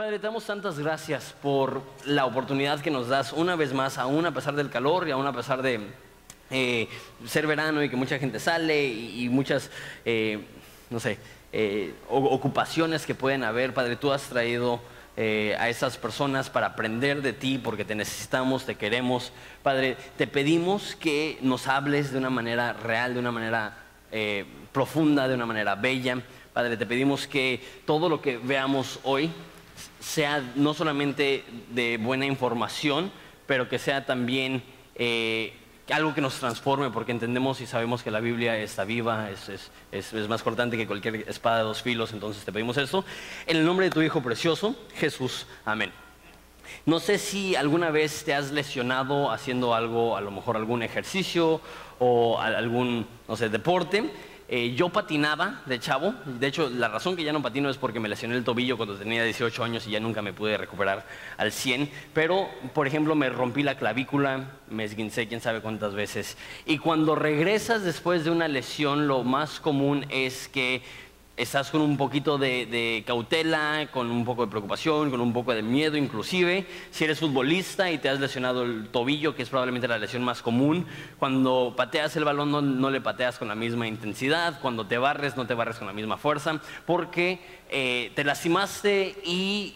Padre, te damos tantas gracias por la oportunidad que nos das una vez más, aún a pesar del calor y aún a pesar de eh, ser verano y que mucha gente sale y, muchas, eh, no sé, eh, ocupaciones que pueden haber. Padre, tú has traído a esas personas para aprender de ti porque te necesitamos, te queremos. Padre, te pedimos que nos hables de una manera real, de una manera profunda, de una manera bella. Padre, te pedimos que todo lo que veamos hoy sea no solamente de buena información, pero que sea también eh, algo que nos transforme, porque entendemos y sabemos que la Biblia está viva, es, más cortante que cualquier espada de dos filos, entonces te pedimos eso. En el nombre de tu Hijo precioso, Jesús, amén. No sé si alguna vez te has lesionado haciendo algo, a lo mejor algún ejercicio o algún, no sé, deporte. Eh, yo patinaba de chavo, de hecho la razón que ya no patino es porque me lesioné el tobillo cuando tenía 18 años y ya nunca me pude recuperar al 100, pero por ejemplo me rompí la clavícula, me esguincé quién sabe cuántas veces. Y cuando regresas después de una lesión lo más común es que estás con un poquito de, cautela, con un poco de preocupación, con un poco de miedo inclusive. Si eres futbolista y te has lesionado el tobillo, que es probablemente la lesión más común, cuando pateas el balón no, le pateas con la misma intensidad, cuando te barres no te barres con la misma fuerza, porque eh, te lastimaste y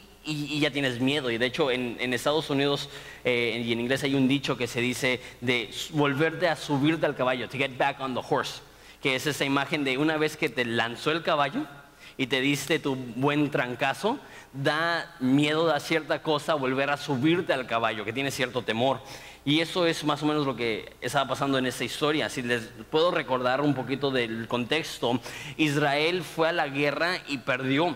ya tienes miedo. Y de hecho en, Estados Unidos eh, y en inglés hay un dicho que se dice de volverte a subirte al caballo, to get back on the horse que es esa imagen de una vez que te lanzó el caballo y te diste tu buen trancazo, da miedo, da cierta cosa volver a subirte al caballo, que tiene cierto temor. Y eso es más o menos lo que estaba pasando en esta historia. Si les puedo recordar un poquito del contexto, Israel fue a la guerra y perdió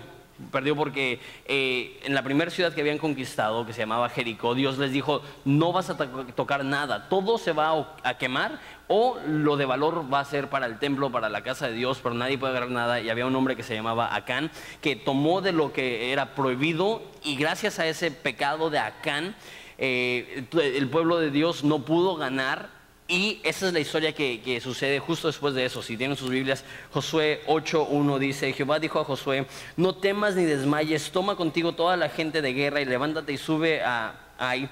perdió porque eh, en la primera ciudad que habían conquistado, que se llamaba Jericó, Dios les dijo, no vas a tocar nada, todo se va a quemar o lo de valor va a ser para el templo, para la casa de Dios, pero nadie puede agarrar nada. Y había un hombre que se llamaba Acán, que tomó de lo que era prohibido y gracias a ese pecado de Acán, eh, el pueblo de Dios no pudo ganar y esa es la historia que, sucede justo después de eso. Si tienen sus Biblias, Josué 8.1 dice, Jehová dijo a Josué, no temas ni desmayes, toma contigo toda la gente de guerra y levántate y sube a Ai.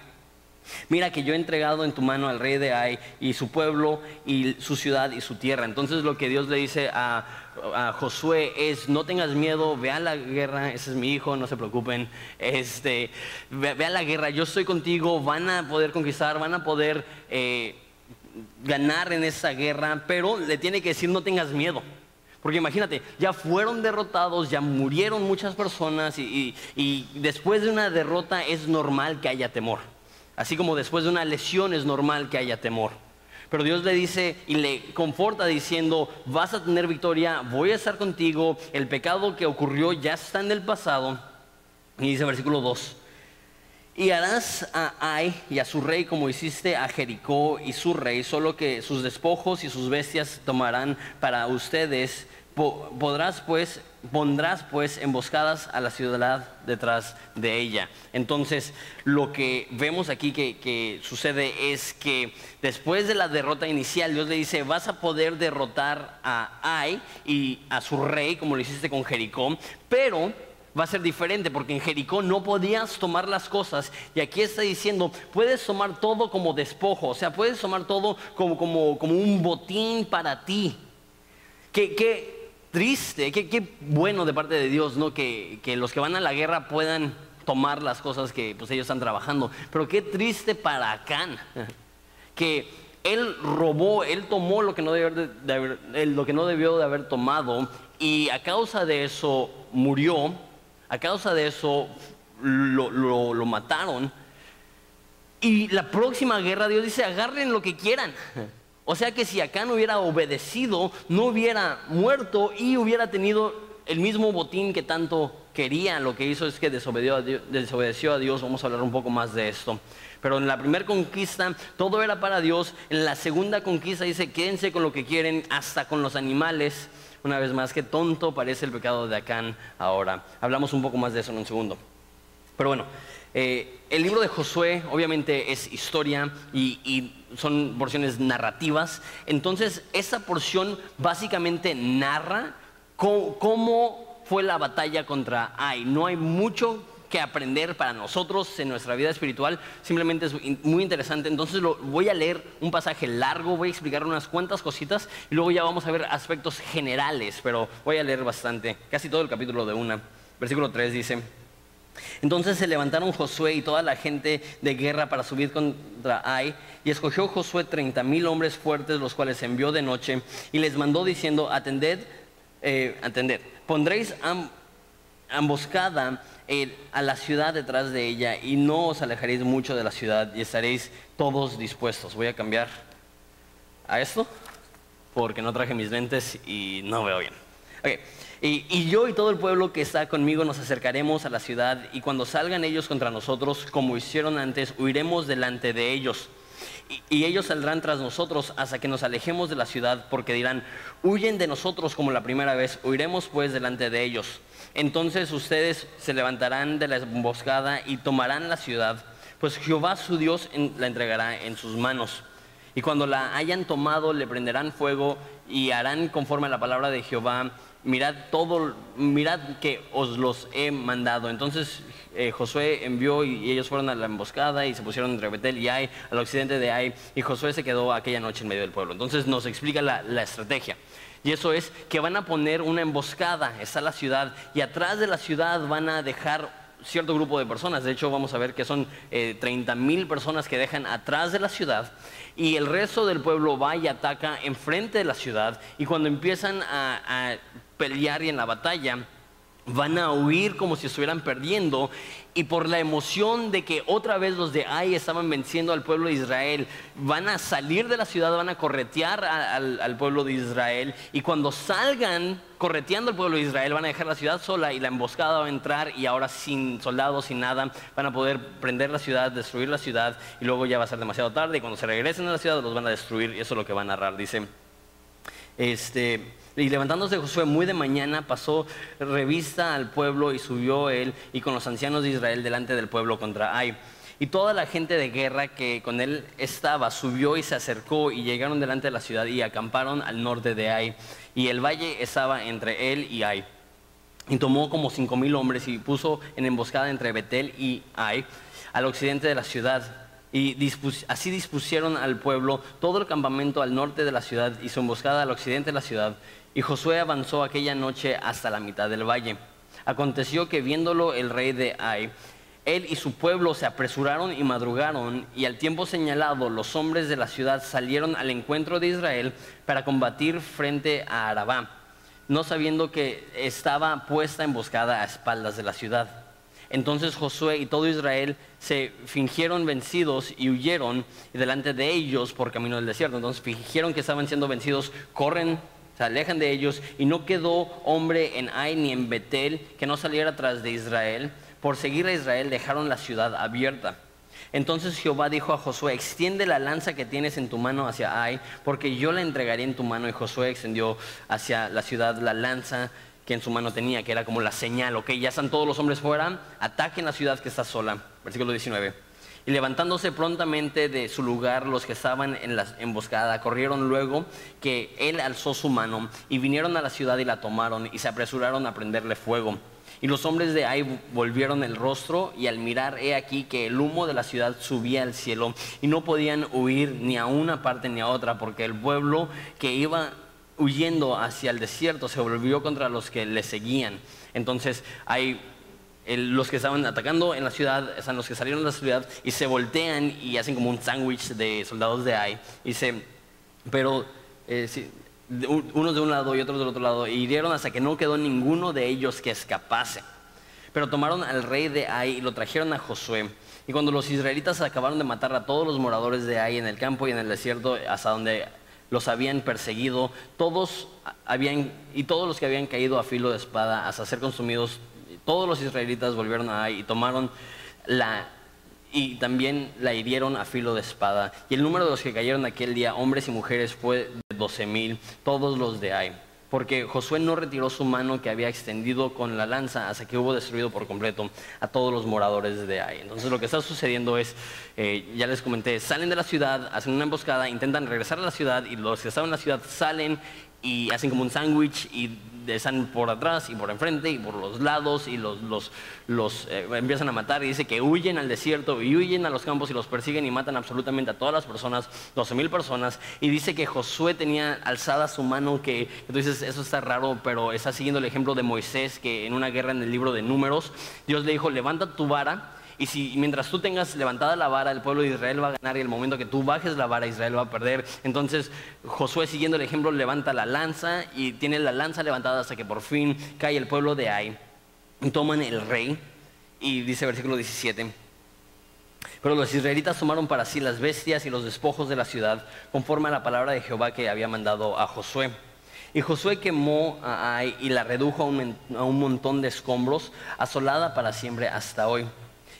Mira que yo he entregado en tu mano al rey de Ai y su pueblo y su ciudad y su tierra. Entonces lo que Dios le dice a, Josué es, no tengas miedo, ve a la guerra, ese es mi hijo, no se preocupen, este, ve, a la guerra, yo estoy contigo, van a poder conquistar, van a poder... Eh, ganar en esa guerra, pero le tiene que decir no tengas miedo. Porque imagínate, ya fueron derrotados, ya murieron muchas personas y, después de una derrota es normal que haya temor. Así como después de una lesión es normal que haya temor. Pero Dios le dice y le conforta diciendo, vas a tener victoria, voy a estar contigo, el pecado que ocurrió ya está en el pasado. Y dice versículo 2, y harás a Ai y a su rey como hiciste a Jericó y su rey, solo que sus despojos y sus bestias tomarán para ustedes. Podrás pues, pondrás pues emboscadas a la ciudad detrás de ella. Entonces, lo que vemos aquí que, sucede es que después de la derrota inicial, Dios le dice, vas a poder derrotar a Ai y a su rey, como lo hiciste con Jericó, pero va a ser diferente porque en Jericó no podías tomar las cosas y aquí está diciendo, puedes tomar todo como despojo, o sea, puedes tomar todo como, como, como un botín para ti. Qué, triste, qué, bueno de parte de Dios, ¿no? Que, los que van a la guerra puedan tomar las cosas que pues, ellos están trabajando, pero qué triste para Acán, que él robó, él tomó lo que no debió de, lo que no debió de haber tomado y a causa de eso murió a causa de eso lo, mataron. Y la próxima guerra, Dios dice, agarren lo que quieran. O sea que si acá no hubiera obedecido, no hubiera muerto y hubiera tenido el mismo botín que tanto quería. Lo que hizo es que desobedeció a, Dios, desobedeció a Dios. Vamos a hablar un poco más de esto. Pero en la primera conquista todo era para Dios. En la segunda conquista dice, quédense con lo que quieren, hasta con los animales. Una vez más, qué tonto parece el pecado de Acán ahora. Hablamos un poco más de eso en un segundo. Pero bueno, eh, el libro de Josué obviamente es historia y, son porciones narrativas. Entonces, esa porción básicamente narra cómo, fue la batalla contra Ai. No hay mucho que aprender para nosotros en nuestra vida espiritual. Simplemente es muy interesante. Entonces lo, voy a leer un pasaje largo, voy a explicar unas cuantas cositas y luego ya vamos a ver aspectos generales, pero voy a leer bastante, casi todo el capítulo de una. Versículo 3 dice, entonces se levantaron Josué y toda la gente de guerra para subir contra Ai, y escogió Josué treinta mil hombres fuertes, los cuales envió de noche, y les mandó diciendo, atended, eh, atended, pondréis amboscada eh, a la ciudad detrás de ella, y no os alejaréis mucho de la ciudad, y estaréis todos dispuestos. Voy a cambiar a esto, porque no traje mis lentes y no veo bien. Y, yo y todo el pueblo que está conmigo nos acercaremos a la ciudad y cuando salgan ellos contra nosotros, como hicieron antes, huiremos delante de ellos. Y, y, ellos saldrán tras nosotros hasta que nos alejemos de la ciudad, porque dirán, huyen de nosotros como la primera vez, huiremos pues delante de ellos. Entonces ustedes se levantarán de la emboscada y tomarán la ciudad, pues Jehová su Dios la entregará en sus manos. Y cuando la hayan tomado, le prenderán fuego y harán conforme a la palabra de Jehová mirad todo, mirad que os los he mandado. Entonces eh, Josué envió y, ellos fueron a la emboscada y se pusieron entre Betel y Ai, al occidente de Ai, y Josué se quedó aquella noche en medio del pueblo. Entonces nos explica la, estrategia. Y eso es que van a poner una emboscada, está la ciudad, y atrás de la ciudad van a dejar cierto grupo de personas. De hecho, vamos a ver que son 30 eh, mil personas que dejan atrás de la ciudad y el resto del pueblo va y ataca enfrente de la ciudad. Y cuando empiezan a pelear y en la batalla, van a huir como si estuvieran perdiendo y por la emoción de que otra vez los de Ai estaban venciendo al pueblo de Israel, van a salir de la ciudad, van a corretear al, pueblo de Israel y cuando salgan correteando al pueblo de Israel van a dejar la ciudad sola y la emboscada va a entrar y ahora sin soldados, sin nada, van a poder prender la ciudad, destruir la ciudad y luego ya va a ser demasiado tarde y cuando se regresen a la ciudad los van a destruir y eso es lo que va a narrar, dice. Este, y levantándose Josué muy de mañana, pasó revista al pueblo y subió él y con los ancianos de Israel delante del pueblo contra Ai. Y toda la gente de guerra que con él estaba subió y se acercó y llegaron delante de la ciudad y acamparon al norte de Ai. Y el valle estaba entre él y Ai. Y tomó como cinco mil hombres y puso en emboscada entre Betel y Ai, al occidente de la ciudad y así dispusieron al pueblo todo el campamento al norte de la ciudad y su emboscada al occidente de la ciudad. Y Josué avanzó aquella noche hasta la mitad del valle. Aconteció que viéndolo el rey de Ai, él y su pueblo se apresuraron y madrugaron, y al tiempo señalado los hombres de la ciudad salieron al encuentro de Israel para combatir frente a Arabá, no sabiendo que estaba puesta emboscada a espaldas de la ciudad. Entonces Josué y todo Israel se fingieron vencidos y huyeron delante de ellos por camino del desierto. Entonces fingieron que estaban siendo vencidos, corren, se alejan de ellos y no quedó hombre en Ai ni en Betel que no saliera tras de Israel. Por seguir a Israel dejaron la ciudad abierta. Entonces Jehová dijo a Josué, extiende la lanza que tienes en tu mano hacia Ai, porque yo la entregaré en tu mano. Y Josué extendió hacia la ciudad la lanza que en su mano tenía, que era como la señal, ok, ya están todos los hombres fuera, ataquen la ciudad que está sola. Versículo 19. Y levantándose prontamente de su lugar los que estaban en la emboscada, corrieron luego que él alzó su mano y vinieron a la ciudad y la tomaron y se apresuraron a prenderle fuego. Y los hombres de ahí volvieron el rostro y al mirar, he aquí que el humo de la ciudad subía al cielo y no podían huir ni a una parte ni a otra porque el pueblo que iba huyendo hacia el desierto, se volvió contra los que le seguían. Entonces hay los que estaban atacando en la ciudad, están los que salieron de la ciudad y se voltean y hacen como un sándwich de soldados de Ai. Y se, pero eh, unos de un lado y otros del otro lado, y hirieron hasta que no quedó ninguno de ellos que escapase. Pero tomaron al rey de Ai y lo trajeron a Josué. Y cuando los israelitas acabaron de matar a todos los moradores de Ai en el campo y en el desierto, hasta donde los habían perseguido, todos habían, y todos los que habían caído a filo de espada hasta ser consumidos, todos los israelitas volvieron a ahí y tomaron la, y también la hirieron a filo de espada. Y el número de los que cayeron aquel día, hombres y mujeres, fue de doce mil, todos los de Ai porque Josué no retiró su mano que había extendido con la lanza hasta que hubo destruido por completo a todos los moradores de ahí. Entonces lo que está sucediendo es, eh, ya les comenté, salen de la ciudad, hacen una emboscada, intentan regresar a la ciudad y los que estaban en la ciudad salen y hacen como un sándwich y están por atrás y por enfrente y por los lados y los, los, los eh, empiezan a matar y dice que huyen al desierto y huyen a los campos y los persiguen y matan absolutamente a todas las personas, 12 mil personas. Y dice que Josué tenía alzada su mano, que, dices, eso está raro, pero está siguiendo el ejemplo de Moisés, que en una guerra en el libro de números, Dios le dijo, levanta tu vara y si mientras tú tengas levantada la vara, el pueblo de Israel va a ganar y el momento que tú bajes la vara, Israel va a perder. Entonces Josué, siguiendo el ejemplo, levanta la lanza y tiene la lanza levantada hasta que por fin cae el pueblo de Ai. Y toman el rey y dice versículo 17. Pero los israelitas tomaron para sí las bestias y los despojos de la ciudad, conforme a la palabra de Jehová que había mandado a Josué. Y Josué quemó a Ai y la redujo a un, a un montón de escombros, asolada para siempre hasta hoy.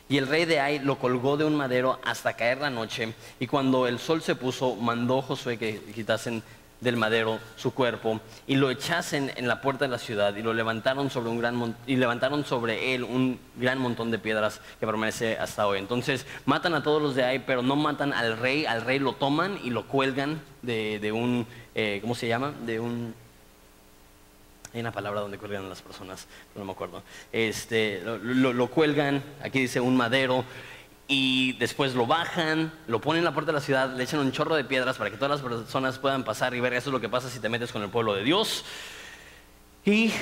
Y el rey de Ai lo colgó de un madero hasta caer la noche. Y cuando el sol se puso, mandó Josué que quitasen del madero su cuerpo y lo echasen en la puerta de la ciudad y lo levantaron sobre un gran y levantaron sobre él un gran montón de piedras que permanece hasta hoy. Entonces matan a todos los de Ai, pero no matan al rey. Al rey lo toman y lo cuelgan de, un, eh, ¿cómo se llama? De un hay una palabra donde cuelgan las personas, no me acuerdo. Este, lo, cuelgan, aquí dice un madero, y después lo bajan, lo ponen en la puerta de la ciudad, le echan un chorro de piedras para que todas las personas puedan pasar y ver eso es lo que pasa si te metes con el pueblo de Dios. Y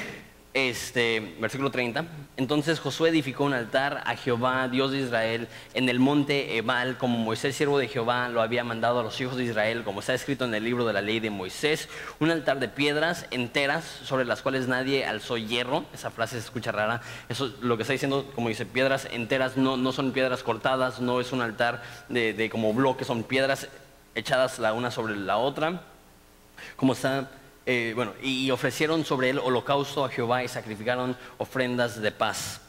este, versículo 30. Entonces Josué edificó un altar a Jehová, Dios de Israel, en el monte Ebal, como Moisés, siervo de Jehová, lo había mandado a los hijos de Israel, como está escrito en el libro de la ley de Moisés. Un altar de piedras enteras sobre las cuales nadie alzó hierro. Esa frase se escucha rara. Eso lo que está diciendo, como dice, piedras enteras, no, no son piedras cortadas, no es un altar de, de como bloques, son piedras echadas la una sobre la otra. Como está eh, bueno, y ofrecieron sobre él holocausto a Jehová y sacrificaron ofrendas de paz.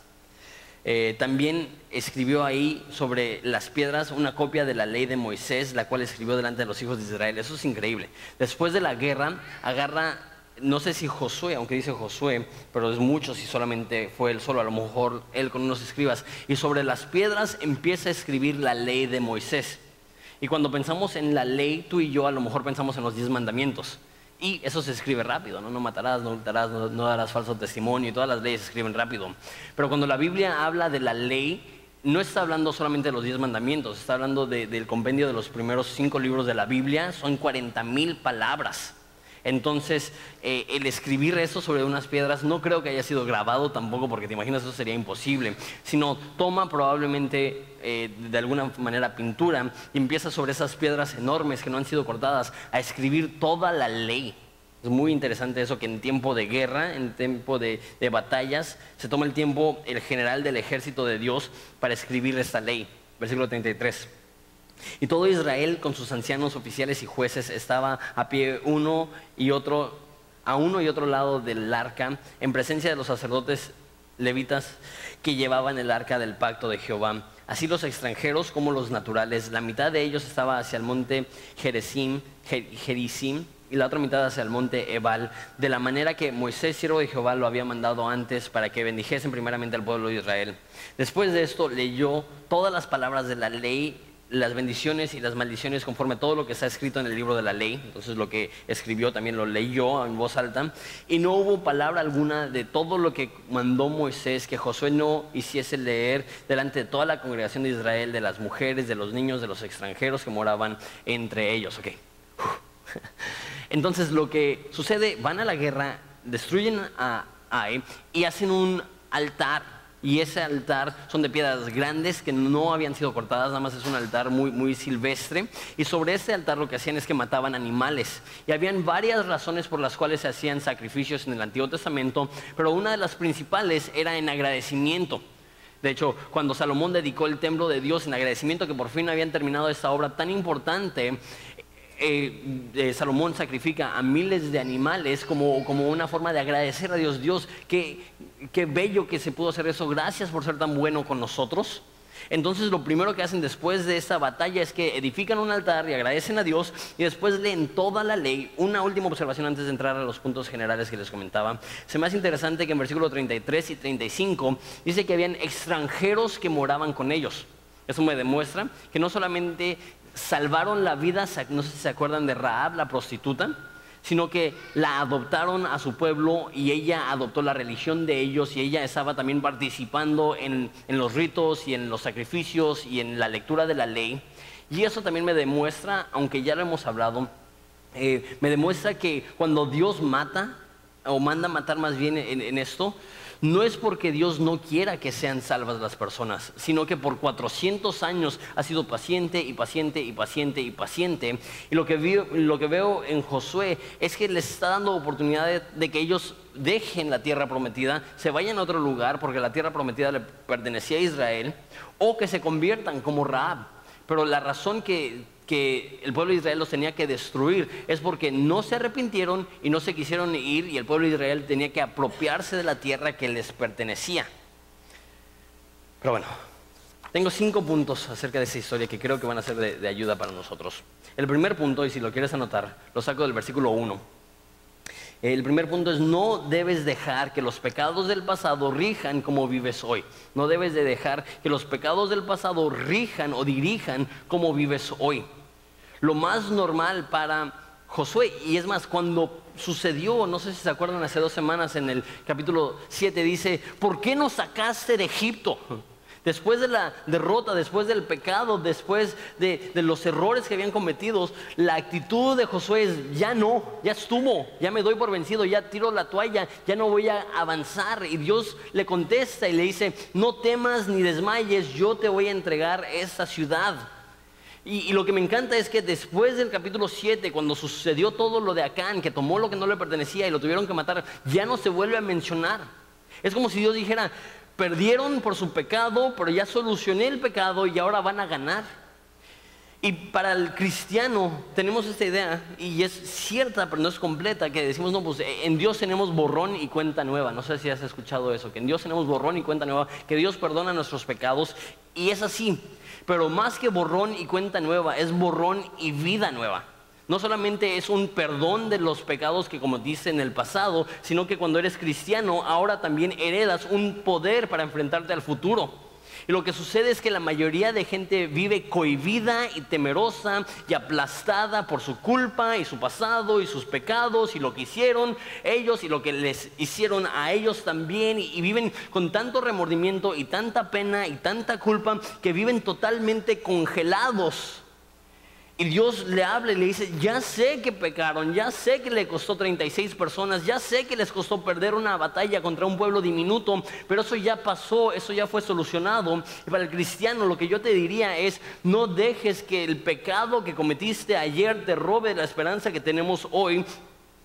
Eh, también escribió ahí sobre las piedras una copia de la ley de Moisés, la cual escribió delante de los hijos de Israel. Eso es increíble. Después de la guerra, agarra, no sé si Josué, aunque dice Josué, pero es mucho si solamente fue él solo, a lo mejor él con unos escribas, y sobre las piedras empieza a escribir la ley de Moisés. Y cuando pensamos en la ley, tú y yo a lo mejor pensamos en los diez mandamientos. Y eso se escribe rápido, ¿no? No matarás, no matarás, no, darás falso testimonio, y todas las leyes se escriben rápido. Pero cuando la Biblia habla de la ley, no está hablando solamente de los diez mandamientos, está hablando del compendio de los primeros cinco libros de la Biblia, son 40 mil palabras. Entonces, eh, el escribir eso sobre unas piedras no creo que haya sido grabado tampoco, porque te imaginas eso sería imposible, sino toma probablemente eh, de alguna manera pintura y empieza sobre esas piedras enormes que no han sido cortadas a escribir toda la ley. Es muy interesante eso que en tiempo de guerra, en tiempo de, de batallas, se toma el tiempo el general del ejército de Dios para escribir esta ley. Versículo 33. Y todo Israel con sus ancianos oficiales y jueces estaba a pie uno y otro, a uno y otro lado del arca, en presencia de los sacerdotes levitas que llevaban el arca del pacto de Jehová. Así los extranjeros como los naturales. La mitad de ellos estaba hacia el monte Gerizim, y la otra mitad hacia el monte Ebal, de la manera que Moisés, siervo de Jehová, lo había mandado antes para que bendijesen primeramente al pueblo de Israel. Después de esto leyó todas las palabras de la ley las bendiciones y las maldiciones conforme a todo lo que está escrito en el libro de la ley. Entonces lo que escribió también lo leyó en voz alta. Y no hubo palabra alguna de todo lo que mandó Moisés que Josué no hiciese leer delante de toda la congregación de Israel, de las mujeres, de los niños, de los extranjeros que moraban entre ellos. Okay. Entonces lo que sucede, van a la guerra, destruyen a Ai y hacen un altar y ese altar son de piedras grandes que no habían sido cortadas, nada más es un altar muy, muy silvestre. Y sobre ese altar lo que hacían es que mataban animales. Y habían varias razones por las cuales se hacían sacrificios en el Antiguo Testamento, pero una de las principales era en agradecimiento. De hecho, cuando Salomón dedicó el templo de Dios en agradecimiento que por fin habían terminado esta obra tan importante, eh, eh, Salomón sacrifica a miles de animales como, como, una forma de agradecer a Dios. Dios, qué, qué bello que se pudo hacer eso. Gracias por ser tan bueno con nosotros. Entonces lo primero que hacen después de esta batalla es que edifican un altar y agradecen a Dios y después leen toda la ley. Una última observación antes de entrar a los puntos generales que les comentaba. Se me hace interesante que en versículo 33 y 35 dice que habían extranjeros que moraban con ellos. Eso me demuestra que no solamente salvaron la vida, no sé si se acuerdan de Raab, la prostituta, sino que la adoptaron a su pueblo y ella adoptó la religión de ellos y ella estaba también participando en, los ritos y en los sacrificios y en la lectura de la ley. Y eso también me demuestra, aunque ya lo hemos hablado, eh, me demuestra que cuando Dios mata, o manda matar más bien en esto, no es porque Dios no quiera que sean salvas las personas, sino que por 400 años ha sido paciente y paciente y paciente y paciente. Y lo que, veo, en Josué es que les está dando oportunidad de, que ellos dejen la tierra prometida, se vayan a otro lugar porque la tierra prometida le pertenecía a Israel, o que se conviertan como Raab. Pero la razón que que el pueblo de Israel los tenía que destruir, es porque no se arrepintieron y no se quisieron ir y el pueblo de Israel tenía que apropiarse de la tierra que les pertenecía. Pero bueno, tengo cinco puntos acerca de esa historia que creo que van a ser de, ayuda para nosotros. El primer punto, y si lo quieres anotar, lo saco del versículo 1 el primer punto es no debes dejar que los pecados del pasado rijan como vives hoy. No debes de dejar que los pecados del pasado rijan o dirijan como vives hoy. Lo más normal para Josué, y es más, cuando sucedió, no sé si se acuerdan hace dos semanas en el capítulo 7, dice, ¿por qué nos sacaste de Egipto? Después de la derrota, después del pecado, después de, los errores que habían cometido, la actitud de Josué es, ya no, ya estuvo, ya me doy por vencido, ya tiro la toalla, ya no voy a avanzar. Y Dios le contesta y le dice, no temas ni desmayes, yo te voy a entregar esta ciudad. Y, y, lo que me encanta es que después del capítulo 7, cuando sucedió todo lo de Acán, que tomó lo que no le pertenecía y lo tuvieron que matar, ya no se vuelve a mencionar. Es como si Dios dijera, Perdieron por su pecado, pero ya solucioné el pecado y ahora van a ganar. Y para el cristiano tenemos esta idea, y es cierta, pero no es completa, que decimos, no, pues en Dios tenemos borrón y cuenta nueva. No sé si has escuchado eso, que en Dios tenemos borrón y cuenta nueva, que Dios perdona nuestros pecados, y es así. Pero más que borrón y cuenta nueva, es borrón y vida nueva. No solamente es un perdón de los pecados que como dice en el pasado, sino que cuando eres cristiano ahora también heredas un poder para enfrentarte al futuro. Y lo que sucede es que la mayoría de gente vive cohibida y temerosa y aplastada por su culpa y su pasado y sus pecados y lo que hicieron ellos y lo que les hicieron a ellos también y, viven con tanto remordimiento y tanta pena y tanta culpa que viven totalmente congelados y Dios le habla y le dice, ya sé que pecaron, ya sé que le costó 36 personas, ya sé que les costó perder una batalla contra un pueblo diminuto, pero eso ya pasó, eso ya fue solucionado. Y para el cristiano lo que yo te diría es, no dejes que el pecado que cometiste ayer te robe la esperanza que tenemos hoy,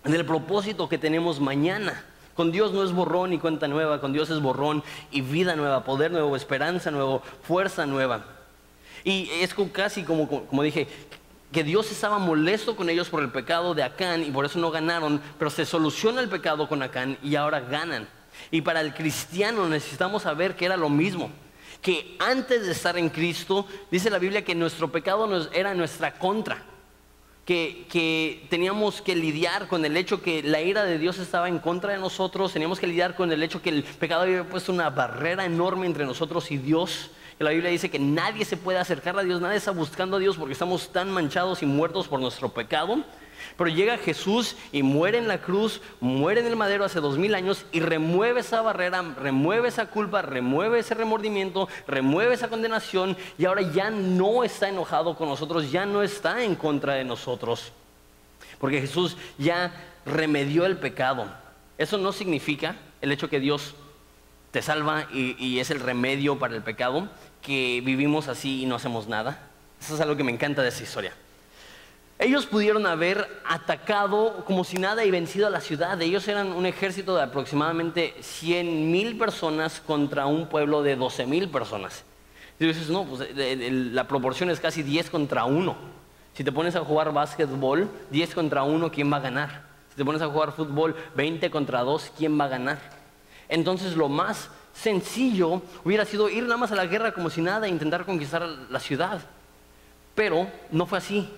del propósito que tenemos mañana. Con Dios no es borrón y cuenta nueva, con Dios es borrón y vida nueva, poder nuevo, esperanza nuevo, fuerza nueva. Y es casi como, como dije, que Dios estaba molesto con ellos por el pecado de Acán y por eso no ganaron, pero se soluciona el pecado con Acán y ahora ganan. Y para el cristiano necesitamos saber que era lo mismo, que antes de estar en Cristo, dice la Biblia que nuestro pecado era nuestra contra, que, que teníamos que lidiar con el hecho que la ira de Dios estaba en contra de nosotros, teníamos que lidiar con el hecho que el pecado había puesto una barrera enorme entre nosotros y Dios la Biblia dice que nadie se puede acercar a Dios, nadie está buscando a Dios porque estamos tan manchados y muertos por nuestro pecado. Pero llega Jesús y muere en la cruz, muere en el madero hace dos mil años y remueve esa barrera, remueve esa culpa, remueve ese remordimiento, remueve esa condenación y ahora ya no está enojado con nosotros, ya no está en contra de nosotros. Porque Jesús ya remedió el pecado. Eso no significa el hecho que Dios te salva y, y es el remedio para el pecado que vivimos así y no hacemos nada. Eso es algo que me encanta de esa historia. Ellos pudieron haber atacado como si nada y vencido a la ciudad. Ellos eran un ejército de aproximadamente 100 mil personas contra un pueblo de 12 mil personas. Y dices, no, pues la proporción es casi 10 contra 1. Si te pones a jugar básquetbol, 10 contra 1, ¿quién va a ganar? Si te pones a jugar fútbol, 20 contra 2, ¿quién va a ganar? Entonces lo más sencillo hubiera sido ir nada más a la guerra como si nada e intentar conquistar la ciudad. Pero no fue así.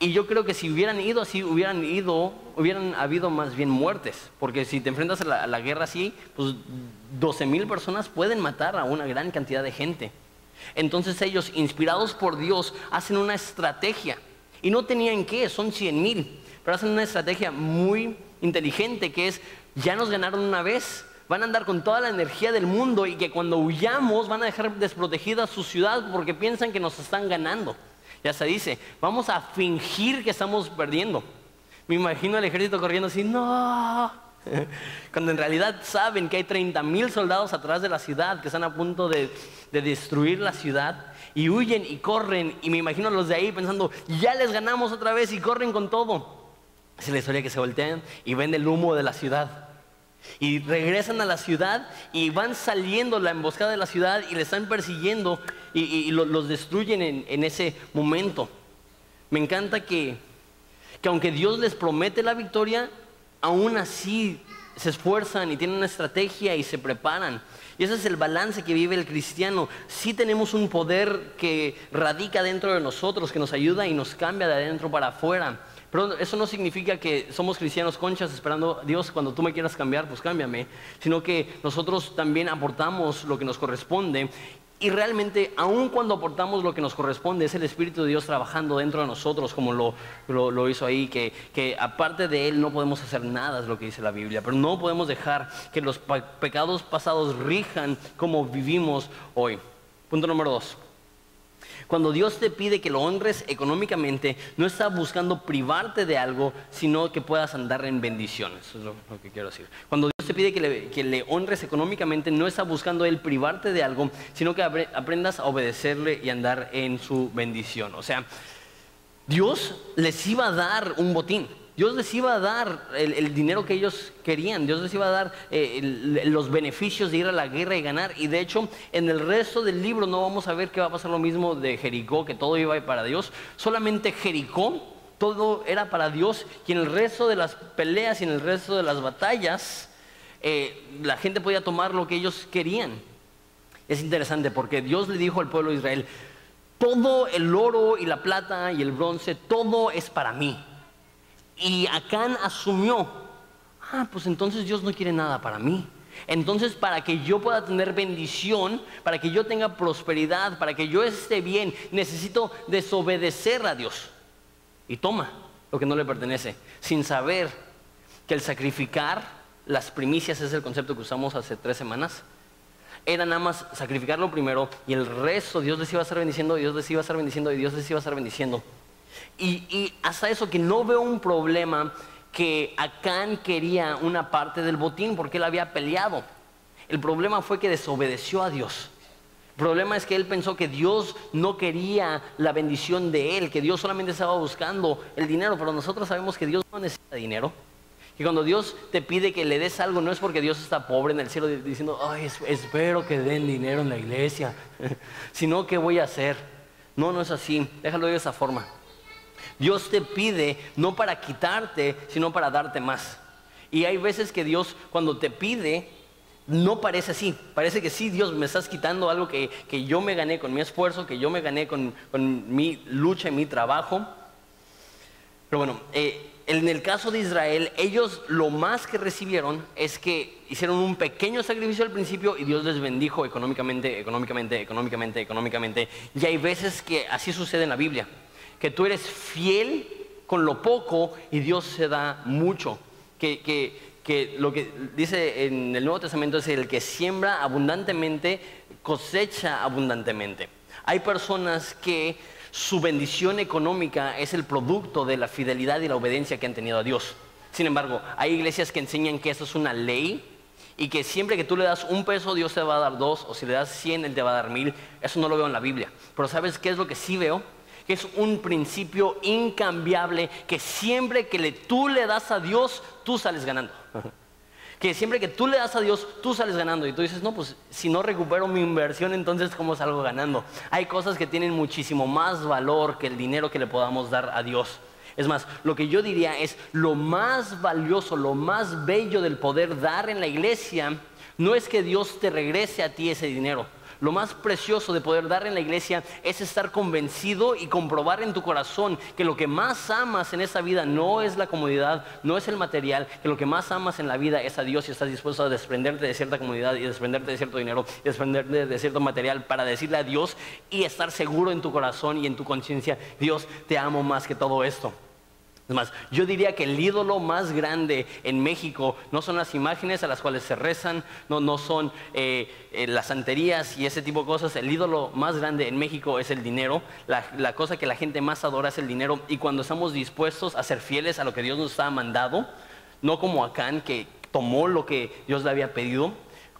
Y yo creo que si hubieran ido así, hubieran ido, hubieran habido más bien muertes. Porque si te enfrentas a la, guerra así, pues 12 mil personas pueden matar a una gran cantidad de gente. Entonces ellos, inspirados por Dios, hacen una estrategia. Y no tenían qué, son 100 mil. pero hacen una estrategia muy inteligente que es, ya nos ganaron una vez, van a andar con toda la energía del mundo y que cuando huyamos van a dejar desprotegida su ciudad porque piensan que nos están ganando. Ya se dice, vamos a fingir que estamos perdiendo. Me imagino el ejército corriendo así, no. Cuando en realidad saben que hay 30 mil soldados atrás de la ciudad que están a punto de, de destruir la ciudad y huyen y corren. Y me imagino a los de ahí pensando, ya les ganamos otra vez y corren con todo. Es la historia que se voltean y ven el humo de la ciudad. Y regresan a la ciudad y van saliendo la emboscada de la ciudad y le están persiguiendo y, los destruyen en, ese momento. Me encanta que, que aunque Dios les promete la victoria, aún así se esfuerzan y tienen una estrategia y se preparan. Y ese es el balance que vive el cristiano. Sí tenemos un poder que radica dentro de nosotros, que nos ayuda y nos cambia de adentro para afuera. Pero eso no significa que somos cristianos conchas esperando, Dios, cuando tú me quieras cambiar, pues cámbiame. Sino que nosotros también aportamos lo que nos corresponde. Y realmente, aun cuando aportamos lo que nos corresponde, es el Espíritu de Dios trabajando dentro de nosotros, como lo, lo, hizo ahí, que, que, aparte de Él no podemos hacer nada, es lo que dice la Biblia. Pero no podemos dejar que los pecados pasados rijan como vivimos hoy. Punto número dos. Cuando Dios te pide que lo honres económicamente, no está buscando privarte de algo, sino que puedas andar en bendiciones. Eso es lo, que quiero decir. Cuando Dios te pide que le, que le, honres económicamente, no está buscando Él privarte de algo, sino que aprendas a obedecerle y andar en su bendición. O sea, Dios les iba a dar un botín. Dios les iba a dar el, dinero que ellos querían, Dios les iba a dar eh, los beneficios de ir a la guerra y ganar. Y de hecho, en el resto del libro no vamos a ver que va a pasar lo mismo de Jericó, que todo iba para Dios. Solamente Jericó, todo era para Dios. Y en el resto de las peleas y en el resto de las batallas, eh, la gente podía tomar lo que ellos querían. Es interesante porque Dios le dijo al pueblo de Israel, todo el oro y la plata y el bronce, todo es para mí. Y Acán asumió, ah, pues entonces Dios no quiere nada para mí. Entonces, para que yo pueda tener bendición, para que yo tenga prosperidad, para que yo esté bien, necesito desobedecer a Dios. Y toma lo que no le pertenece, sin saber que el sacrificar las primicias es el concepto que usamos hace tres semanas. Era nada más sacrificarlo primero y el resto Dios les iba a estar bendiciendo, Dios les iba a estar bendiciendo y Dios les iba a estar bendiciendo. Y, hasta eso que no veo un problema que Acán quería una parte del botín porque él había peleado. El problema fue que desobedeció a Dios. El problema es que él pensó que Dios no quería la bendición de él, que Dios solamente estaba buscando el dinero, pero nosotros sabemos que Dios no necesita dinero. Que cuando Dios te pide que le des algo, no es porque Dios está pobre en el cielo diciendo, ay, espero que den dinero en la iglesia, sino que voy a hacer. No, no es así. Déjalo de esa forma. Dios te pide no para quitarte, sino para darte más. Y hay veces que Dios cuando te pide, no parece así. Parece que sí, Dios, me estás quitando algo que, yo me gané con mi esfuerzo, que yo me gané con, mi lucha y mi trabajo. Pero bueno, eh, en el caso de Israel, ellos lo más que recibieron es que hicieron un pequeño sacrificio al principio y Dios les bendijo económicamente, económicamente, económicamente, económicamente. Y hay veces que así sucede en la Biblia que tú eres fiel con lo poco y Dios se da mucho. Que, lo que dice en el Nuevo Testamento es el que siembra abundantemente, cosecha abundantemente. Hay personas que su bendición económica es el producto de la fidelidad y la obediencia que han tenido a Dios. Sin embargo, hay iglesias que enseñan que eso es una ley y que siempre que tú le das un peso, Dios te va a dar dos, o si le das cien, Él te va a dar mil. Eso no lo veo en la Biblia. Pero ¿sabes qué es lo que sí veo? Que es un principio incambiable, que siempre que le, tú le das a Dios, tú sales ganando. Que siempre que tú le das a Dios, tú sales ganando. Y tú dices, no, pues si no recupero mi inversión, entonces ¿cómo salgo ganando? Hay cosas que tienen muchísimo más valor que el dinero que le podamos dar a Dios. Es más, lo que yo diría es lo más valioso, lo más bello del poder dar en la iglesia, no es que Dios te regrese a ti ese dinero. Lo más precioso de poder dar en la iglesia es estar convencido y comprobar en tu corazón que lo que más amas en esta vida no es la comodidad, no es el material, que lo que más amas en la vida es a Dios y estás dispuesto a desprenderte de cierta comodidad y desprenderte de cierto dinero y desprenderte de cierto material para decirle a Dios y estar seguro en tu corazón y en tu conciencia, Dios, te amo más que todo esto. Es más, yo diría que el ídolo más grande en México no son las imágenes a las cuales se rezan, no, no son eh, eh, las santerías y ese tipo de cosas. El ídolo más grande en México es el dinero. La, la, cosa que la gente más adora es el dinero. Y cuando estamos dispuestos a ser fieles a lo que Dios nos ha mandado, no como Acán que tomó lo que Dios le había pedido,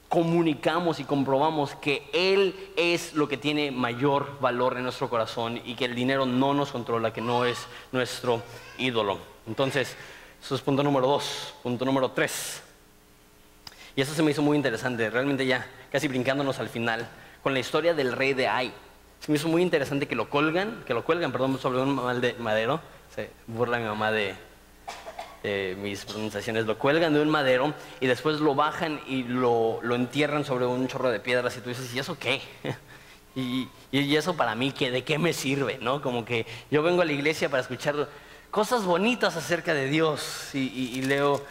comunicamos y comprobamos que Él es lo que tiene mayor valor en nuestro corazón y que el dinero no nos controla, que no es nuestro ídolo. Entonces, eso es punto número dos. Punto número tres. Y eso se me hizo muy interesante, realmente ya casi brincándonos al final, con la historia del rey de Ai. Se me hizo muy interesante que lo colgan, que lo cuelgan, perdón, sobre un mal de madero. Se burla mi mamá de, mis pronunciaciones, lo cuelgan de un madero y después lo bajan y lo, lo entierran sobre un chorro de piedras y tú dices, ¿y eso qué? y, y, eso para mí, ¿qué, ¿de qué me sirve? ¿no? Como que yo vengo a la iglesia para escuchar cosas bonitas acerca de Dios y, y leo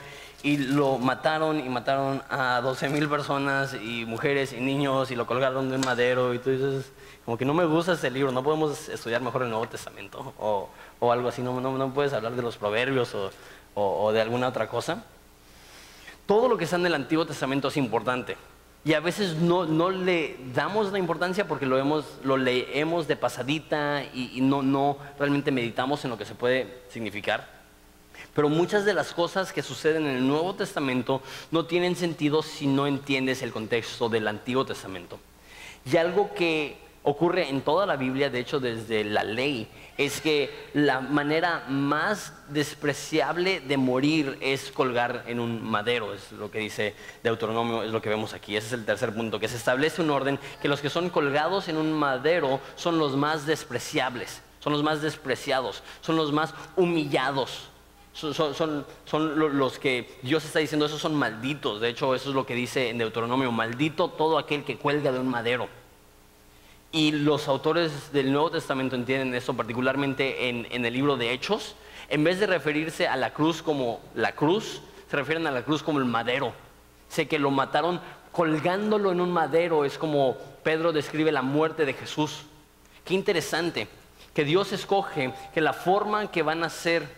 y lo mataron y mataron a 12 mil personas y mujeres y niños y lo colgaron de un madero y tú dices, como que no me gusta ese libro, no podemos estudiar mejor el Nuevo Testamento o, o algo así, no, no, no, puedes hablar de los proverbios o, o, de alguna otra cosa. Todo lo que está en el Antiguo Testamento es importante. Y a veces no, no le damos la importancia porque lo, hemos, lo leemos de pasadita y, y no, no realmente meditamos en lo que se puede significar. Pero muchas de las cosas que suceden en el Nuevo Testamento no tienen sentido si no entiendes el contexto del Antiguo Testamento. Y algo que ocurre en toda la Biblia, de hecho desde la ley, es que la manera más despreciable de morir es colgar en un madero, es lo que dice Deuteronomio, es lo que vemos aquí. Ese es el tercer punto, que se establece un orden que los que son colgados en un madero son los más despreciables, son los más despreciados, son los más humillados. Son, los que Dios está diciendo, esos son malditos. De hecho, eso es lo que dice en Deuteronomio, maldito todo aquel que cuelga de un madero. Y los autores del Nuevo Testamento entienden eso, particularmente en, el libro de Hechos. En vez de referirse a la cruz como la cruz, se refieren a la cruz como el madero. Sé que lo mataron colgándolo en un madero, es como Pedro describe la muerte de Jesús. Qué interesante que Dios escoge que la forma que van a ser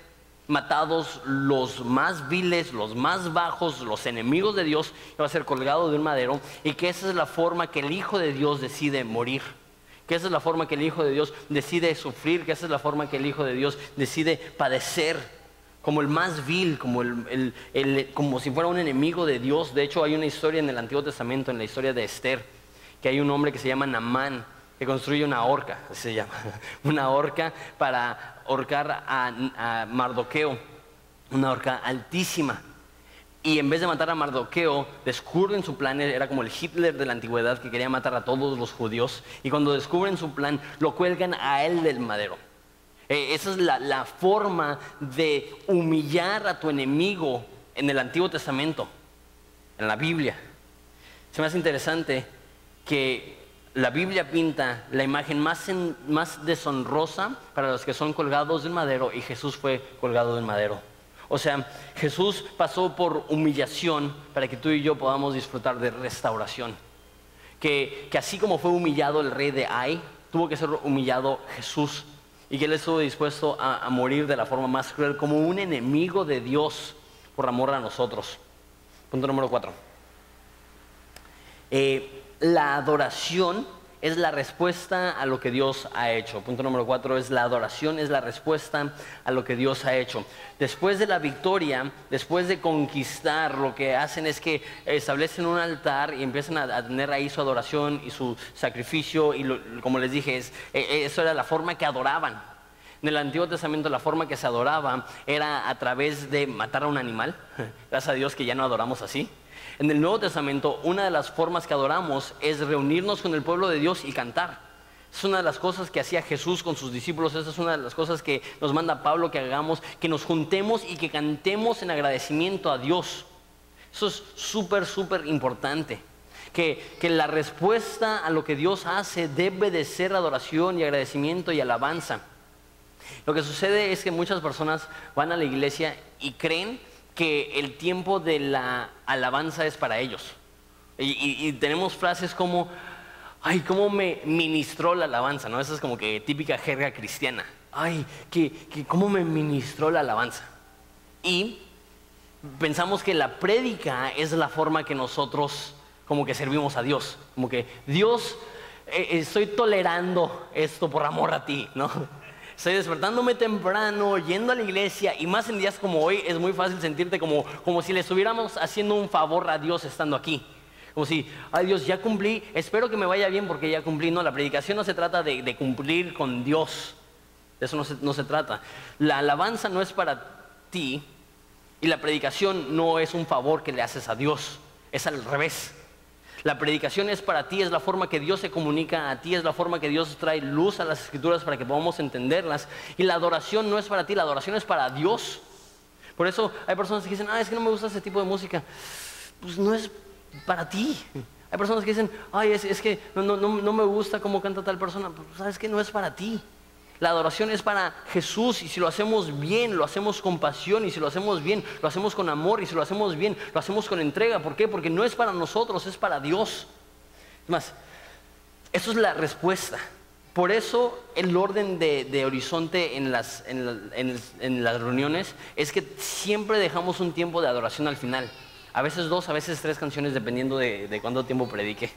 matados los más viles, los más bajos, los enemigos de Dios, va a ser colgado de un madero y que esa es la forma que el Hijo de Dios decide morir que esa es la forma que el Hijo de Dios decide sufrir, que esa es la forma que el Hijo de Dios decide padecer, como el más vil, como, como si fuera un enemigo de Dios. De hecho, hay una historia en el Antiguo Testamento, en la historia de Esther, que hay un hombre que se llama Namán, que construye una horca, se llama, una horca para horcar a Mardoqueo, una horca altísima. Y en vez de matar a Mardoqueo, descubren su plan, era como el Hitler de la antigüedad que quería matar a todos los judíos. Y cuando descubren su plan, lo cuelgan a él del madero. Eh, esa es la, forma de humillar a tu enemigo en el Antiguo Testamento, en la Biblia. Se me hace interesante que la Biblia pinta la imagen más, más deshonrosa para los que son colgados del madero y Jesús fue colgado del madero. O sea, Jesús pasó por humillación para que tú y yo podamos disfrutar de restauración. Que, así como fue humillado el rey de Ai, tuvo que ser humillado Jesús. Y que él estuvo dispuesto a, morir de la forma más cruel, como un enemigo de Dios por amor a nosotros. Punto número cuatro. Eh, la adoración es la respuesta a lo que Dios ha hecho. Punto número cuatro es la adoración, es la respuesta a lo que Dios ha hecho. Después de la victoria, después de conquistar, lo que hacen es que establecen un altar y empiezan a, tener ahí su adoración y su sacrificio. Y como les dije, es, e, e, eso era la forma que adoraban. En el Antiguo Testamento la forma que se adoraba era a través de matar a un animal. Gracias a Dios que ya no adoramos así. En el Nuevo Testamento, una de las formas que adoramos es reunirnos con el pueblo de Dios y cantar. Es una de las cosas que hacía Jesús con sus discípulos, esa es una de las cosas que nos manda Pablo que hagamos, que nos juntemos y que cantemos en agradecimiento a Dios. Eso es súper, súper importante. Que, que, la respuesta a lo que Dios hace debe de ser adoración y agradecimiento y alabanza. Lo que sucede es que muchas personas van a la iglesia y creen que el tiempo de la alabanza es para ellos. Y, tenemos frases como, ay, cómo me ministró la alabanza, ¿no? Esa es como que típica jerga cristiana. Ay, que, que cómo me ministró la alabanza. Y pensamos que la prédica es la forma que nosotros como que servimos a Dios. Como que Dios, eh, estoy tolerando esto por amor a ti, ¿no? Estoy despertándome temprano, yendo a la iglesia y más en días como hoy es muy fácil sentirte como, como si le estuviéramos haciendo un favor a Dios estando aquí. Como si, ay Dios, ya cumplí, espero que me vaya bien porque ya cumplí. No, la predicación no se trata de, cumplir con Dios. De eso no se, no se trata. La alabanza no es para ti y la predicación no es un favor que le haces a Dios. Es al revés. La predicación es para ti, es la forma que Dios se comunica a ti, es la forma que Dios trae luz a las escrituras para que podamos entenderlas. Y la adoración no es para ti, la adoración es para Dios. Por eso hay personas que dicen, ah, es que no me gusta ese tipo de música. Pues no es para ti. Hay personas que dicen, ay, es, que no, no, no, me gusta cómo canta tal persona. Pues sabes que no es para ti. La adoración es para Jesús y si lo hacemos bien, lo hacemos con pasión y si lo hacemos bien, lo hacemos con amor y si lo hacemos bien, lo hacemos con entrega. ¿Por qué? Porque no es para nosotros, es para Dios. Es más, eso es la respuesta. Por eso el orden de, horizonte en las, reuniones es que siempre dejamos un tiempo de adoración al final. A veces dos, a veces tres canciones, dependiendo de, cuánto tiempo predique.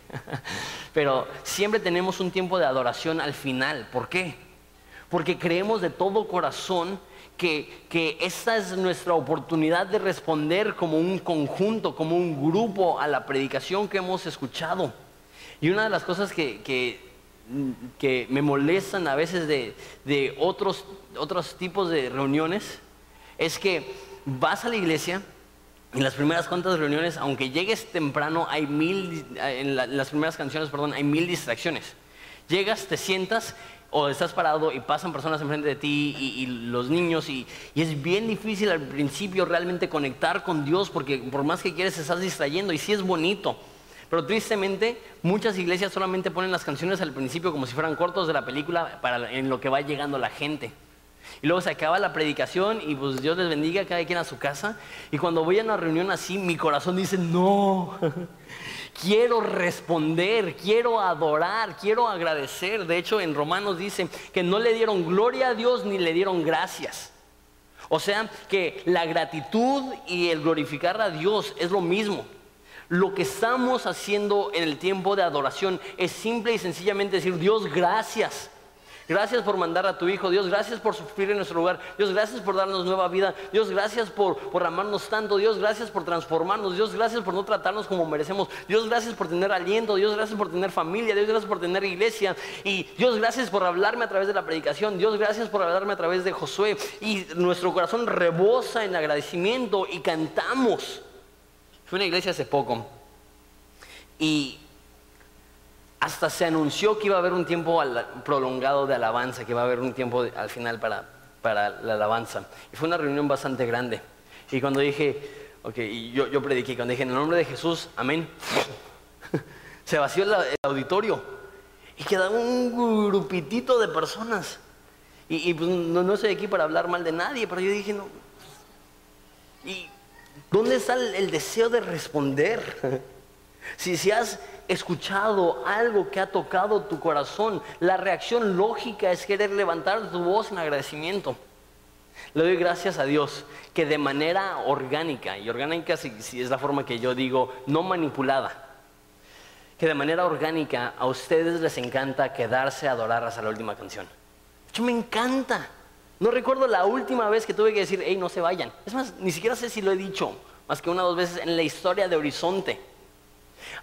Pero siempre tenemos un tiempo de adoración al final. ¿Por qué? Porque creemos de todo corazón que, que, esta es nuestra oportunidad de responder como un conjunto, como un grupo a la predicación que hemos escuchado. Y una de las cosas que, que, me molestan a veces de, de otros, otros tipos de reuniones es que vas a la iglesia, en las primeras cuantas reuniones, aunque llegues temprano, hay mil, en, las primeras canciones, perdón, hay mil distracciones. Llegas, te sientas o estás parado y pasan personas enfrente de ti y, los niños y, y, es bien difícil al principio realmente conectar con Dios porque por más que quieres estás distrayendo y sí es bonito. Pero tristemente muchas iglesias solamente ponen las canciones al principio como si fueran cortos de la película para en lo que va llegando la gente. Y luego se acaba la predicación y pues Dios les bendiga cada quien a su casa. Y cuando voy a una reunión así, mi corazón dice, no, quiero responder, quiero adorar, quiero agradecer. De hecho, en Romanos dice que no le dieron gloria a Dios ni le dieron gracias. O sea, que la gratitud y el glorificar a Dios es lo mismo. Lo que estamos haciendo en el tiempo de adoración es simple y sencillamente decir, Dios, gracias. Gracias por mandar a tu Hijo. Dios, gracias por sufrir en nuestro lugar. Dios, gracias por darnos nueva vida. Dios, gracias por, por amarnos tanto. Dios, gracias por transformarnos. Dios, gracias por no tratarnos como merecemos. Dios, gracias por tener aliento. Dios, gracias por tener familia. Dios, gracias por tener iglesia. Y Dios, gracias por hablarme a través de la predicación. Dios, gracias por hablarme a través de Josué. Y nuestro corazón rebosa en agradecimiento y cantamos. Fui a una iglesia hace poco. Y hasta se anunció que iba a haber un tiempo prolongado de alabanza, que iba a haber un tiempo al final para, la alabanza. Y fue una reunión bastante grande. Y cuando dije, ok, y yo, prediqué, cuando dije en el nombre de Jesús, amén, se vació el, auditorio y quedaba un grupitito de personas. Y, pues, no, no estoy aquí para hablar mal de nadie, pero yo dije, no. ¿Y dónde está el, deseo de responder? si, si has escuchado algo que ha tocado tu corazón, la reacción lógica es querer levantar tu voz en agradecimiento. Le doy gracias a Dios que de manera orgánica, y orgánica si, es la forma que yo digo, no manipulada, que de manera orgánica a ustedes les encanta quedarse a adorar hasta la última canción. Yo me encanta. No recuerdo la última vez que tuve que decir, hey, no se vayan. Es más, ni siquiera sé si lo he dicho, más que una o dos veces en la historia de Horizonte.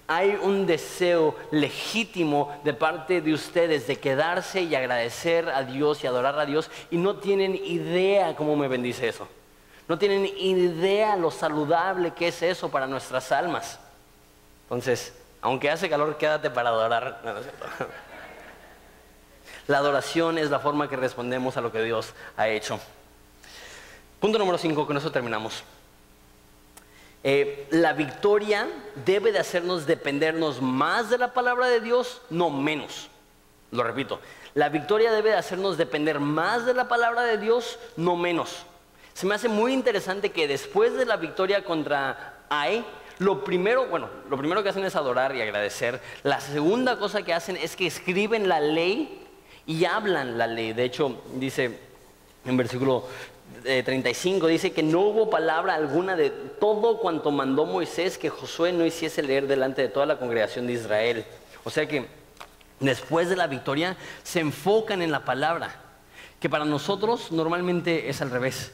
Hay un deseo legítimo de parte de ustedes de quedarse y agradecer a Dios y adorar a Dios y no tienen idea cómo me bendice eso. No tienen idea lo saludable que es eso para nuestras almas. Entonces, aunque hace calor, quédate para adorar. la adoración es la forma que respondemos a lo que Dios ha hecho. Punto número 5, con eso terminamos. Eh, la victoria debe de hacernos dependernos más de la palabra de Dios, no menos. Lo repito, la victoria debe de hacernos depender más de la palabra de Dios, no menos. Se me hace muy interesante que después de la victoria contra Ai, lo primero, bueno, lo primero que hacen es adorar y agradecer. La segunda cosa que hacen es que escriben la ley y hablan la ley. De hecho, dice en versículo 35 eh, dice que no hubo palabra alguna de todo cuanto mandó Moisés que Josué no hiciese leer delante de toda la congregación de Israel. O sea que después de la victoria se enfocan en la palabra, que para nosotros normalmente es al revés.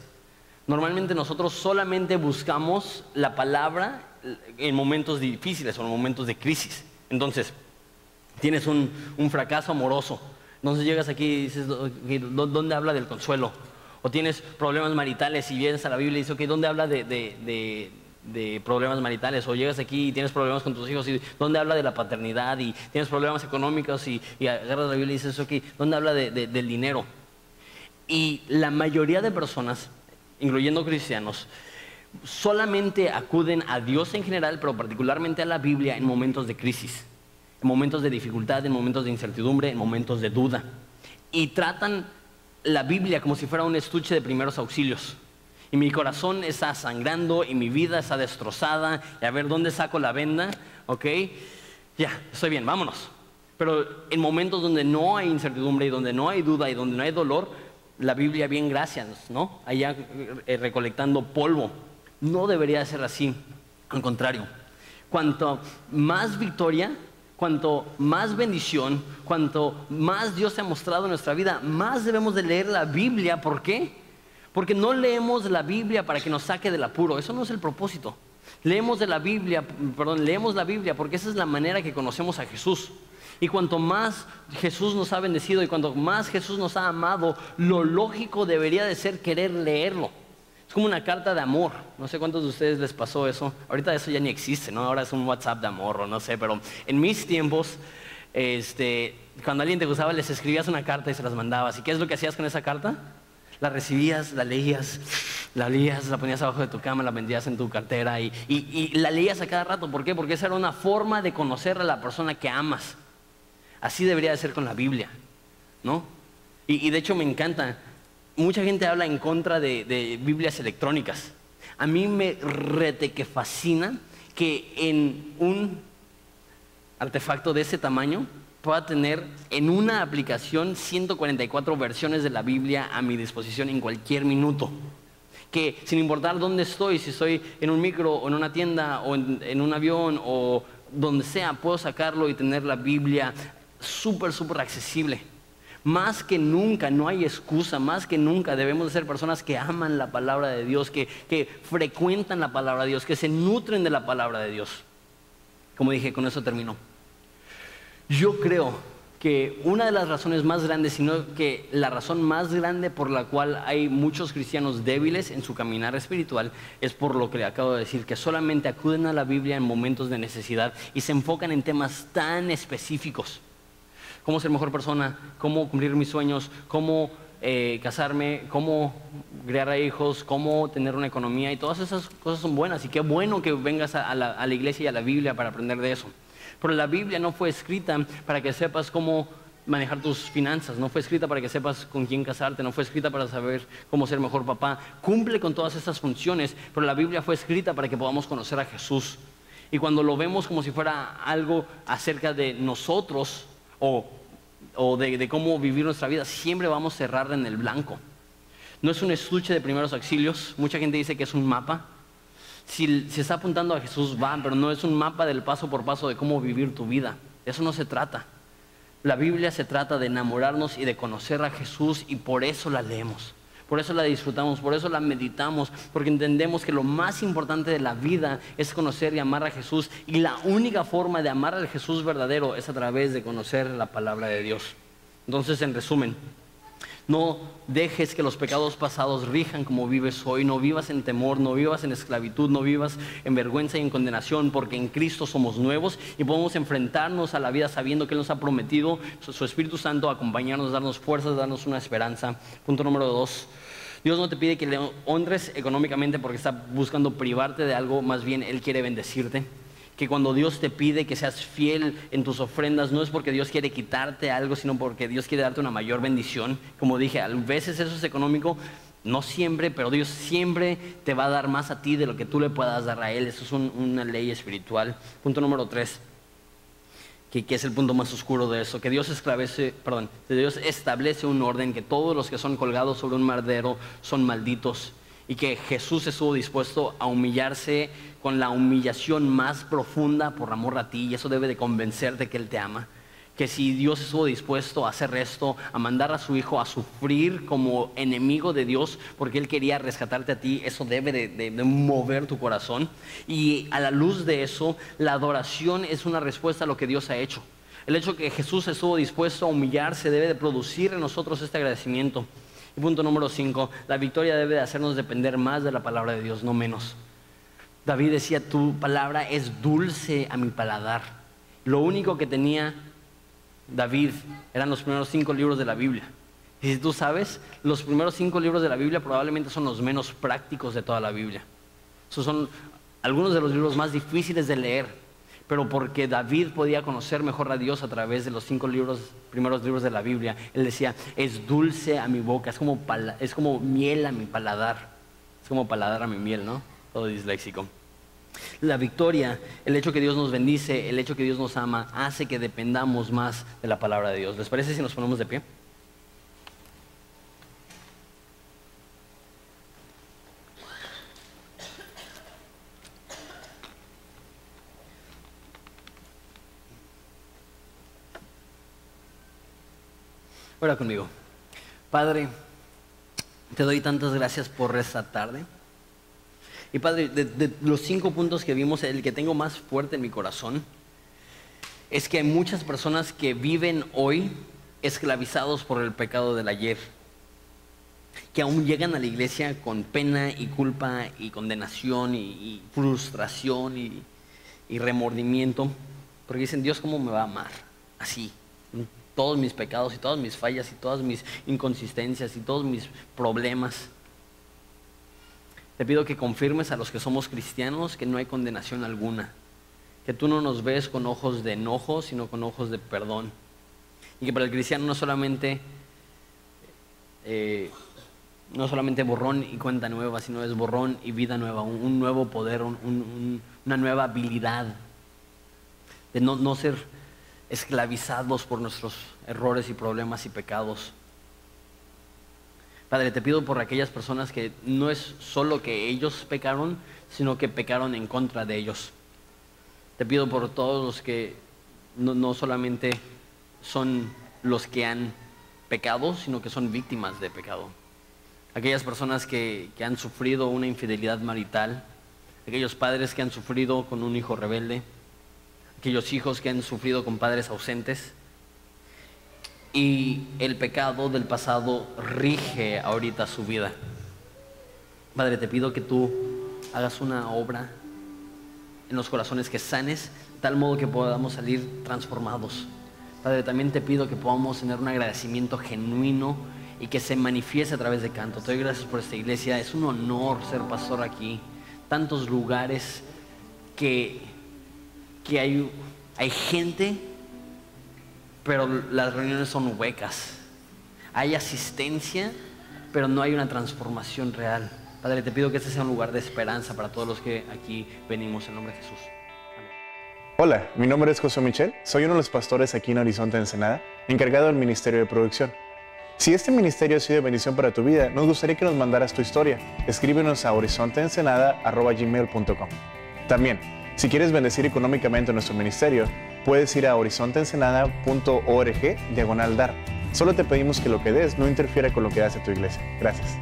Normalmente nosotros solamente buscamos la palabra en momentos difíciles o en momentos de crisis. Entonces, tienes un, fracaso amoroso. Entonces llegas aquí y dices, ¿dónde habla del consuelo? O tienes problemas maritales y vienes a la Biblia y dices, ok, ¿dónde habla de, problemas maritales? O llegas aquí y tienes problemas con tus hijos y ¿dónde habla de la paternidad? Y tienes problemas económicos y, agarras la Biblia y dices, ok, ¿dónde habla del dinero? Y la mayoría de personas, incluyendo cristianos, solamente acuden a Dios en general, pero particularmente a la Biblia en momentos de crisis, en momentos de dificultad, en momentos de incertidumbre, en momentos de duda. Y tratan la Biblia como si fuera un estuche de primeros auxilios. Y mi corazón está sangrando y mi vida está destrozada. Y a ver, ¿dónde saco la venda? ¿Ok? Ya, estoy bien, vámonos. Pero en momentos donde no hay incertidumbre y donde no hay duda y donde no hay dolor, la Biblia bien gracias, ¿no? Allá eh, recolectando polvo. No debería ser así. Al contrario, cuanto más victoria, cuanto más bendición, cuanto más Dios se ha mostrado en nuestra vida, más debemos de leer la Biblia. ¿Por qué? Porque no leemos la Biblia para que nos saque del apuro. Eso no es el propósito. Leemos de la Biblia, perdón, leemos la Biblia porque esa es la manera que conocemos a Jesús. Y cuanto más Jesús nos ha bendecido y cuanto más Jesús nos ha amado, lo lógico debería de ser querer leerlo. Es como una carta de amor. No sé cuántos de ustedes les pasó eso. Ahorita eso ya ni existe, ¿no? Ahora es un WhatsApp de amor o no sé, pero en mis tiempos, este, cuando alguien te gustaba, les escribías una carta y se las mandabas. ¿Y qué es lo que hacías con esa carta? La recibías, la leías, la leías, la ponías abajo de tu cama, la vendías en tu cartera y, y la leías a cada rato. ¿Por qué? Porque esa era una forma de conocer a la persona que amas. Así debería de ser con la Biblia, ¿no? Y, y de hecho me encanta mucha gente habla en contra de, Biblias electrónicas. A mí me rete que fascina que en un artefacto de ese tamaño pueda tener en una aplicación 144 versiones de la Biblia a mi disposición en cualquier minuto. Que sin importar dónde estoy, si estoy en un micro o en una tienda o en un avión o donde sea, puedo sacarlo y tener la Biblia súper, súper accesible. Más que nunca, no hay excusa, más que nunca debemos de ser personas que aman la palabra de Dios, que, que frecuentan la palabra de Dios, que se nutren de la palabra de Dios. Como dije, con eso termino. Yo creo que una de las razones más grandes, sino que la razón más grande por la cual hay muchos cristianos débiles en su caminar espiritual es por lo que le acabo de decir, que solamente acuden a la Biblia en momentos de necesidad y se enfocan en temas tan específicos cómo ser mejor persona, cómo cumplir mis sueños, cómo eh, casarme, cómo crear hijos, cómo tener una economía y todas esas cosas son buenas y qué bueno que vengas a, la, iglesia y a la Biblia para aprender de eso. Pero la Biblia no fue escrita para que sepas cómo manejar tus finanzas, no fue escrita para que sepas con quién casarte, no fue escrita para saber cómo ser mejor papá. Cumple con todas esas funciones, pero la Biblia fue escrita para que podamos conocer a Jesús. Y cuando lo vemos como si fuera algo acerca de nosotros, o, de, cómo vivir nuestra vida, siempre vamos a cerrar en el blanco. No es un estuche de primeros auxilios, mucha gente dice que es un mapa. Si se está apuntando a Jesús, va, pero no es un mapa del paso por paso de cómo vivir tu vida. Eso no se trata. La Biblia se trata de enamorarnos y de conocer a Jesús y por eso la leemos. Por eso la disfrutamos, por eso la meditamos, porque entendemos que lo más importante de la vida es conocer y amar a Jesús. Y la única forma de amar al Jesús verdadero es a través de conocer la palabra de Dios. Entonces, en resumen, no dejes que los pecados pasados rijan como vives hoy. No vivas en temor, no vivas en esclavitud, no vivas en vergüenza y en condenación, porque en Cristo somos nuevos y podemos enfrentarnos a la vida sabiendo que Él nos ha prometido su, Espíritu Santo acompañarnos, darnos fuerzas, darnos una esperanza. Punto número dos. Dios no te pide que le honres económicamente porque está buscando privarte de algo, más bien Él quiere bendecirte. Que cuando Dios te pide que seas fiel en tus ofrendas, no es porque Dios quiere quitarte algo, sino porque Dios quiere darte una mayor bendición. Como dije, a veces eso es económico, No siempre, pero Dios siempre te va a dar más a ti de lo que tú le puedas dar a Él. Eso es una ley espiritual. Punto número tres, que, es el punto más oscuro de eso, que Dios, esclavece, perdón, que Dios establece un orden, que todos los que son colgados sobre un madero son malditos y que Jesús estuvo dispuesto a humillarse con la humillación más profunda por amor a ti y eso debe de convencerte que Él te ama que si Dios estuvo dispuesto a hacer esto, a mandar a su hijo a sufrir como enemigo de Dios, porque Él quería rescatarte a ti, eso debe de, mover tu corazón. Y a la luz de eso, la adoración es una respuesta a lo que Dios ha hecho. El hecho que Jesús estuvo dispuesto a humillarse debe de producir en nosotros este agradecimiento. Punto número 5, la victoria debe de hacernos depender más de la palabra de Dios, no menos. David decía, tu palabra es dulce a mi paladar. Lo único que tenía David, eran los primeros cinco libros de la Biblia. Y si tú sabes, los primeros cinco libros de la Biblia probablemente son los menos prácticos de toda la Biblia. Esos son algunos de los libros más difíciles de leer, pero porque David podía conocer mejor a Dios a través de los cinco libros, primeros libros de la Biblia, él decía, es dulce a mi boca, es como, es como miel a mi paladar, es como paladar a mi miel, ¿no? Todo disléxico. La victoria, el hecho que Dios nos bendice, el hecho que Dios nos ama, hace que dependamos más de la palabra de Dios. ¿Les parece si nos ponemos de pie? Ora conmigo. Padre, te doy tantas gracias por esta tarde. Y Padre, de, los cinco puntos que vimos, el que tengo más fuerte en mi corazón es que hay muchas personas que viven hoy esclavizados por el pecado del ayer, que aún llegan a la iglesia con pena y culpa y condenación y, frustración y, y, remordimiento, porque dicen, Dios, ¿cómo me va a amar? Así, todos mis pecados y todas mis fallas y todas mis inconsistencias y todos mis problemas. Te pido que confirmes a los que somos cristianos que no hay condenación alguna, que tú no nos ves con ojos de enojo, sino con ojos de perdón. Y que para el cristiano no solamente, eh, no solamente borrón y cuenta nueva, sino es borrón y vida nueva, un, nuevo poder, una nueva habilidad de no, no ser esclavizados por nuestros errores y problemas y pecados. Padre, te pido por aquellas personas que no es solo que ellos pecaron, sino que pecaron en contra de ellos. Te pido por todos los que no, solamente son los que han pecado, sino que son víctimas de pecado. Aquellas personas que, que han sufrido una infidelidad marital, aquellos padres que han sufrido con un hijo rebelde, aquellos hijos que han sufrido con padres ausentes y el pecado del pasado rige ahorita su vida. Padre, te pido que tú hagas una obra en los corazones que sanes, tal modo que podamos salir transformados. Padre, también te pido que podamos tener un agradecimiento genuino y que se manifieste a través de canto. Te doy gracias por esta iglesia. Es un honor ser pastor aquí. Tantos lugares que, que hay, hay gente pero las reuniones son huecas. Hay asistencia, pero no hay una transformación real. Padre, te pido que este sea un lugar de esperanza para todos los que aquí venimos en nombre de Jesús. Hola, mi nombre es José Michel, soy uno de los pastores aquí en Horizonte Ensenada, encargado del Ministerio de Producción. Si este ministerio ha sido de bendición para tu vida, nos gustaría que nos mandaras tu historia. Escríbenos a horizonteensenada.gmail.com También, si quieres bendecir económicamente nuestro ministerio, puedes ir a horizonteensenada.org diagonal dar. Solo te pedimos que lo que des no interfiera con lo que hace tu iglesia. Gracias.